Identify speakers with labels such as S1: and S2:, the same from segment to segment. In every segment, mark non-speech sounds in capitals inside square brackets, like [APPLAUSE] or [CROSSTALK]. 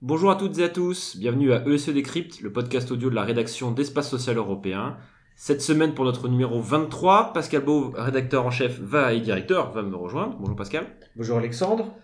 S1: Bonjour à toutes et à tous, bienvenue à ESE Décrypte, le podcast audio de la rédaction d'Espace Social Européen. Cette semaine, pour notre numéro 23, Pascal Beau, rédacteur en chef va et directeur, va me rejoindre. Bonjour Pascal.
S2: Bonjour Alexandre.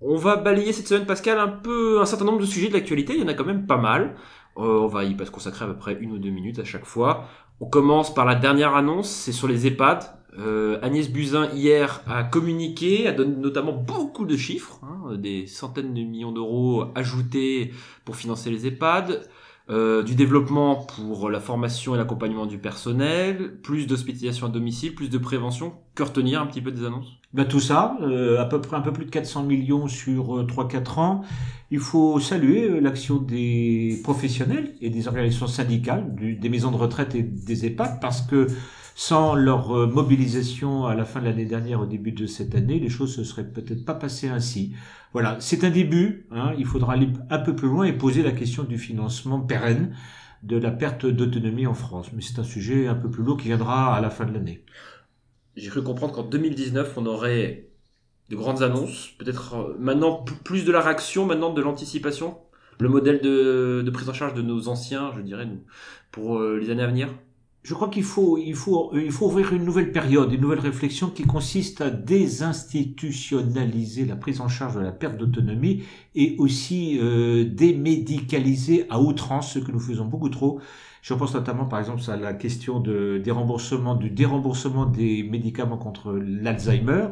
S1: On va balayer cette semaine, Pascal, un peu un certain nombre de sujets de l'actualité. Il y en a quand même pas mal. Euh, on va y se consacrer à peu près une ou deux minutes à chaque fois. On commence par la dernière annonce, c'est sur les EHPAD. Euh, Agnès Buzyn hier a communiqué, a donné notamment beaucoup de chiffres, hein, des centaines de millions d'euros ajoutés pour financer les EHPAD. Euh, du développement pour la formation et l'accompagnement du personnel, plus d'hospitalisation à domicile, plus de prévention. Que retenir un petit peu des annonces?
S2: Ben, Tout ça, euh, à peu près un peu plus de 400 millions sur 3-4 euh, ans. Il faut saluer l'action des professionnels et des organisations syndicales, des maisons de retraite et des EHPAD, parce que sans leur mobilisation à la fin de l'année dernière, au début de cette année, les choses ne se seraient peut-être pas passées ainsi. Voilà, c'est un début. Hein. il faudra aller un peu plus loin et poser la question du financement pérenne de la perte d'autonomie en France. Mais c'est un sujet un peu plus lourd qui viendra à la fin de l'année.
S1: J'ai cru comprendre qu'en 2019, on aurait de grandes annonces, peut-être euh, maintenant plus de la réaction, maintenant de l'anticipation, le modèle de, prise en charge de nos anciens, je dirais, pour euh, les années à venir?
S2: Je crois qu'il faut, il faut, il faut ouvrir une nouvelle période, une nouvelle réflexion qui consiste à désinstitutionnaliser la prise en charge de la perte d'autonomie et aussi euh, démédicaliser à outrance ce que nous faisons beaucoup trop je pense notamment, par exemple, à la question de, des remboursements, du déremboursement des médicaments contre l'Alzheimer.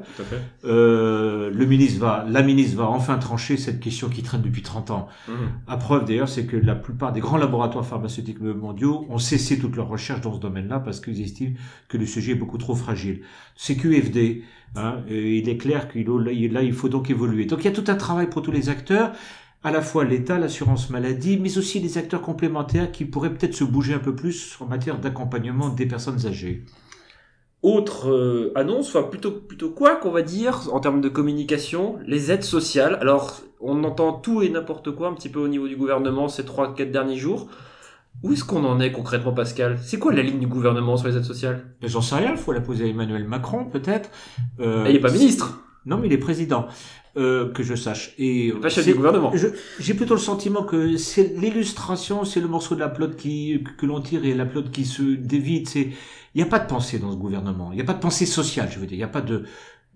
S2: Euh, le ministre va, la ministre va enfin trancher cette question qui traîne depuis 30 ans. Mmh. À preuve d'ailleurs, c'est que la plupart des grands laboratoires pharmaceutiques mondiaux ont cessé toutes leurs recherches dans ce domaine-là parce qu'ils estiment que le sujet est beaucoup trop fragile. C'est QFD. Hein, il est clair qu'il là, il faut donc évoluer. Donc il y a tout un travail pour tous les acteurs à la fois l'État, l'assurance maladie, mais aussi les acteurs complémentaires qui pourraient peut-être se bouger un peu plus en matière d'accompagnement des personnes âgées.
S1: Autre euh, annonce, enfin plutôt plutôt quoi qu'on va dire en termes de communication, les aides sociales. Alors on entend tout et n'importe quoi un petit peu au niveau du gouvernement ces trois quatre derniers jours. Où est-ce qu'on en est concrètement, Pascal? C'est quoi la ligne du gouvernement sur les aides sociales?
S2: J'en sais rien, il faut la poser à Emmanuel Macron peut-être.
S1: Euh, il n'est pas ministre
S2: non, mais il est président. Euh, que je sache.
S1: Et pas chef du gouvernement.
S2: J'ai plutôt le sentiment que c'est l'illustration, c'est le morceau de la plotte qui que l'on tire et la plotte qui se dévite. C'est il n'y a pas de pensée dans ce gouvernement. Il n'y a pas de pensée sociale, je veux dire. Il n'y a pas de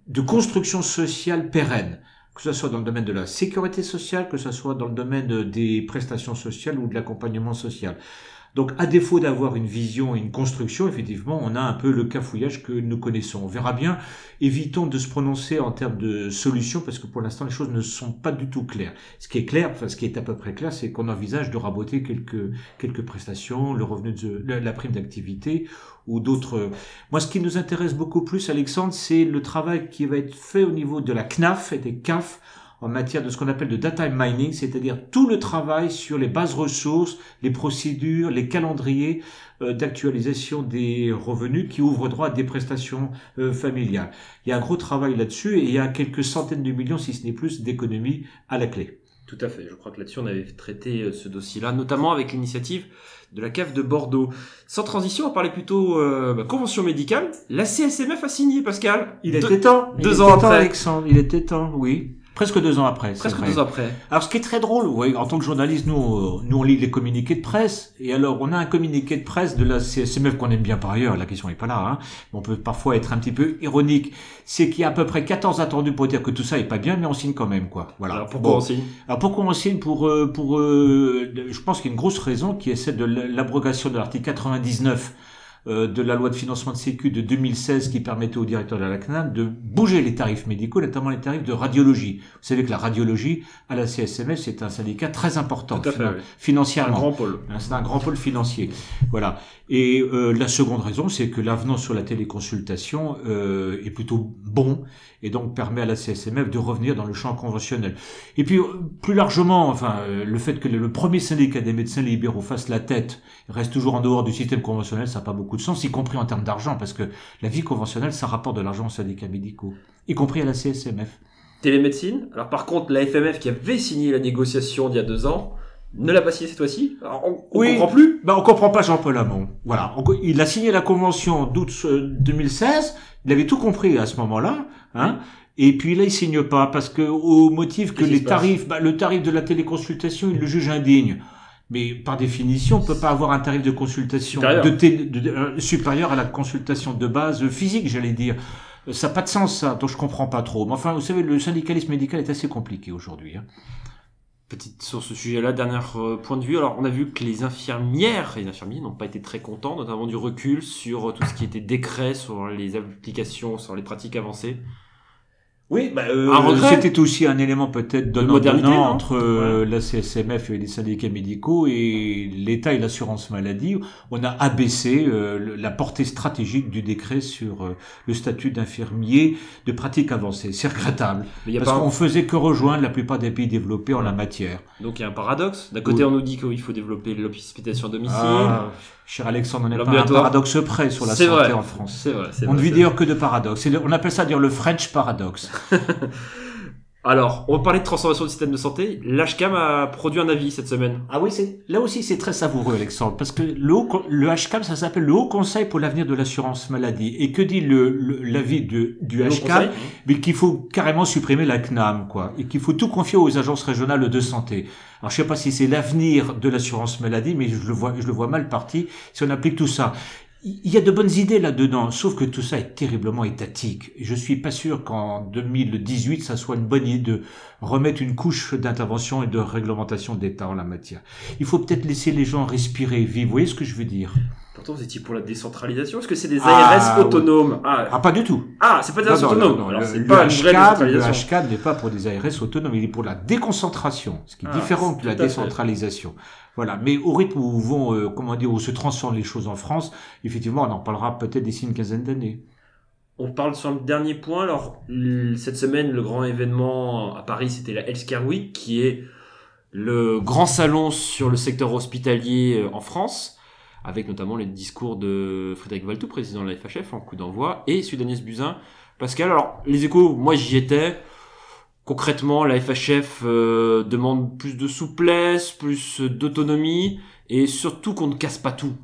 S2: de construction sociale pérenne que ce soit dans le domaine de la sécurité sociale, que ce soit dans le domaine des prestations sociales ou de l'accompagnement social. Donc, à défaut d'avoir une vision et une construction, effectivement, on a un peu le cafouillage que nous connaissons. On verra bien. Évitons de se prononcer en termes de solutions parce que pour l'instant, les choses ne sont pas du tout claires. Ce qui est clair, enfin, ce qui est à peu près clair, c'est qu'on envisage de raboter quelques, quelques prestations, le revenu de la prime d'activité ou d'autres. Moi, ce qui nous intéresse beaucoup plus, Alexandre, c'est le travail qui va être fait au niveau de la CNAF et des CAF en matière de ce qu'on appelle de data mining, c'est-à-dire tout le travail sur les bases ressources, les procédures, les calendriers euh, d'actualisation des revenus qui ouvrent droit à des prestations euh, familiales. Il y a un gros travail là-dessus et il y a quelques centaines de millions, si ce n'est plus, d'économies à la clé.
S1: Tout à fait. Je crois que là-dessus, on avait traité euh, ce dossier-là, notamment avec l'initiative de la CAF de Bordeaux. Sans transition, on parlait plutôt bah, convention médicale. La CSMF a signé, Pascal.
S2: Il était temps. Deux ans après. Alexandre. Il était temps, oui. Presque deux ans après.
S1: Presque deux ans après.
S2: Alors, ce qui est très drôle, oui, en tant que journaliste, nous, euh, nous on lit les communiqués de presse, et alors on a un communiqué de presse de la CSMF qu'on aime bien par ailleurs. La question n'est pas là. Hein. On peut parfois être un petit peu ironique. C'est qu'il y a à peu près 14 attendus pour dire que tout ça est pas bien, mais on signe quand même, quoi. Voilà.
S1: Alors pourquoi on signe?
S2: Alors pourquoi on signe? Pour euh, pour euh, Je pense qu'il y a une grosse raison qui est celle de l'abrogation de l'article 99 euh, de la loi de financement de sécu de 2016 qui permettait au directeur de la CNAM de bouger les tarifs médicaux, notamment les tarifs de radiologie. Vous savez que la radiologie à la CSMS c'est un syndicat très important financièrement.
S1: Un grand pôle.
S2: Hein, c'est un grand pôle financier. Voilà. Et euh, la seconde raison, c'est que l'avenant sur la téléconsultation euh, est plutôt et donc permet à la CSMF de revenir dans le champ conventionnel. Et puis plus largement, enfin, le fait que le premier syndicat des médecins libéraux fasse la tête, reste toujours en dehors du système conventionnel, ça n'a pas beaucoup de sens, y compris en termes d'argent, parce que la vie conventionnelle, ça rapporte de l'argent aux syndicats médicaux, y compris à la CSMF.
S1: Télémédecine. Alors par contre, la FMF qui avait signé la négociation il y a deux ans, ne l'a pas signé cette fois-ci. On, on
S2: Oui.
S1: comprend plus.
S2: Ben, on comprend pas Jean-Paul Hamon. Voilà. On- il a signé la convention d'août euh, 2016. Il avait tout compris à ce moment-là. Hein. Et puis là, il signe pas parce que au motif que les tarifs, ben, le tarif de la téléconsultation, il le juge indigne. Mais par définition, on peut pas avoir un tarif de consultation
S1: Supérieur.
S2: de télé- de- de- euh, supérieur à la consultation de base physique, j'allais dire. Euh, Ça n'a pas de sens, ça. Donc je comprends pas trop. Mais enfin, vous savez, le syndicalisme médical est assez compliqué aujourd'hui. Hein.
S1: Petite sur ce sujet-là, dernier euh, point de vue. Alors, on a vu que les infirmières les infirmiers n'ont pas été très contents, notamment du recul sur euh, tout ce qui était décret sur les applications, sur les pratiques avancées.
S2: Oui, bah, euh,
S1: Un
S2: c'était aussi un élément peut-être
S1: De modernité, non
S2: entre euh, la CSMF et les syndicats médicaux et l'État et l'assurance maladie. On a abaissé euh, la portée stratégique du décret sur euh, le statut d'infirmier de pratique avancée. C'est regrettable
S1: Mais il y a
S2: parce qu'on faisait que rejoindre la plupart des pays développés en la matière.
S1: Donc il y a un paradoxe. D'un côté,
S2: Oui.
S1: on nous dit qu'il faut développer l'hospitalisation à domicile.
S2: Ah, cher Alexandre, on n'est pas un paradoxe près sur la santé
S1: vrai.
S2: en France.
S1: Vrai.
S2: On ne vit d'ailleurs que de paradoxes. On appelle ça dire le French paradoxe. [LAUGHS]
S1: Alors, on va parler de transformation du système de santé. L'HCAM a produit un avis cette semaine.
S2: Ah oui, c'est là aussi c'est très savoureux, Alexandre, parce que le, haut le HCAM, ça s'appelle le Haut Conseil pour l'avenir de l'assurance maladie. Et que dit le l'avis du
S1: Le
S2: HCAM Mais qu'il faut carrément supprimer la CNAM, quoi, et qu'il faut tout confier aux agences régionales de santé. Alors je sais pas si c'est l'avenir de l'assurance maladie, mais je le vois, je le vois mal parti si on applique tout ça. Il y a de bonnes idées là-dedans, sauf que tout ça est terriblement étatique. Je suis pas sûr qu'en 2018, ça soit une bonne idée de remettre une couche d'intervention et de réglementation d'État en la matière. Il faut peut-être laisser les gens respirer, vivre. Vous voyez ce que je veux dire?
S1: Pourtant, vous étiez pour la décentralisation. Est-ce que c'est des
S2: Ah,
S1: ARS
S2: oui.
S1: autonomes? Ah,
S2: Ah, pas du tout.
S1: ah, c'est pas des ARS
S2: non,
S1: autonomes.
S2: non, non,
S1: Alors,
S2: le,
S1: pas
S2: HCAD, le. HCAD n'est pas pour des ARS autonomes, il est pour la déconcentration, ce qui est
S1: Ah,
S2: différent que la décentralisation. Voilà. Mais au rythme où vont, euh, comment dire, où se transforment les choses en France, effectivement, on en parlera peut-être d'ici une quinzaine d'années.
S1: On parle sur le dernier point. Alors, cette semaine, le grand événement à Paris, c'était la Healthcare Week, qui est le grand salon sur le secteur hospitalier euh, en France, avec notamment les discours de Frédéric Valtou, président de la FHF, en coup d'envoi, et celui d'Agnès Buzyn. Pascal, alors, les échos, moi j'y étais. Concrètement, la FHF euh, demande plus de souplesse, plus d'autonomie, et surtout qu'on ne casse pas tout.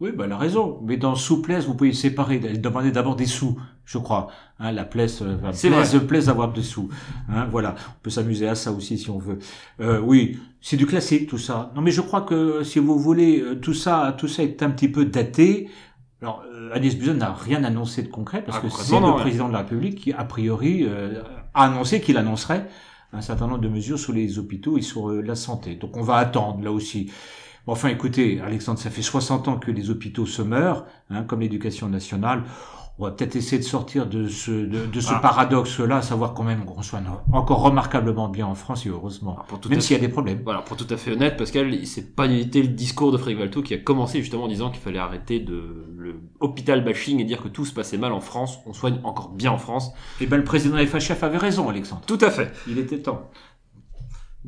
S2: Oui, bah, elle a raison. Mais dans souplesse, vous pouvez séparer. Elle demandait d'abord des sous, je crois. Hein, la plaise, euh, enfin,
S1: C'est
S2: plaise, plaise d'avoir des sous. Hein, voilà. On peut s'amuser à ça aussi si on veut. Euh, oui, c'est du classique tout ça. Non, mais je crois que si vous voulez, euh, tout ça, tout ça est un petit peu daté. Alors, Agnès Buzyn n'a rien annoncé de concret parce
S1: Ah,
S2: que c'est le
S1: ouais.
S2: président de la République qui, a priori, euh, a annoncé qu'il annoncerait un certain nombre de mesures sur les hôpitaux et sur euh, la santé. Donc, on va attendre là aussi. Bon, Enfin, écoutez, Alexandre, ça fait 60 ans que les hôpitaux se meurent, hein, comme l'éducation nationale. On va peut-être essayer de sortir de ce, de, de ce
S1: Ah.
S2: paradoxe-là, savoir quand même qu'on soit encore remarquablement bien en France, et heureusement.
S1: Tout
S2: Même s'il y a des problèmes.
S1: Voilà, pour tout à fait honnête, Pascal, c'est pas été le discours de Frédéric Valto qui a commencé justement en disant qu'il fallait arrêter de le hôpital bashing et dire que tout se passait mal en France. On soigne encore bien en France.
S2: Eh ben, le président FHF avait raison, Alexandre.
S1: Tout à fait.
S2: Il était temps.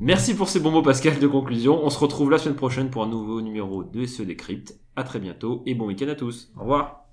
S1: Merci pour ces bons mots, Pascal, de conclusion. On se retrouve la semaine prochaine pour un nouveau numéro de SE Décrypte. À très bientôt et bon week-end à tous. Au revoir.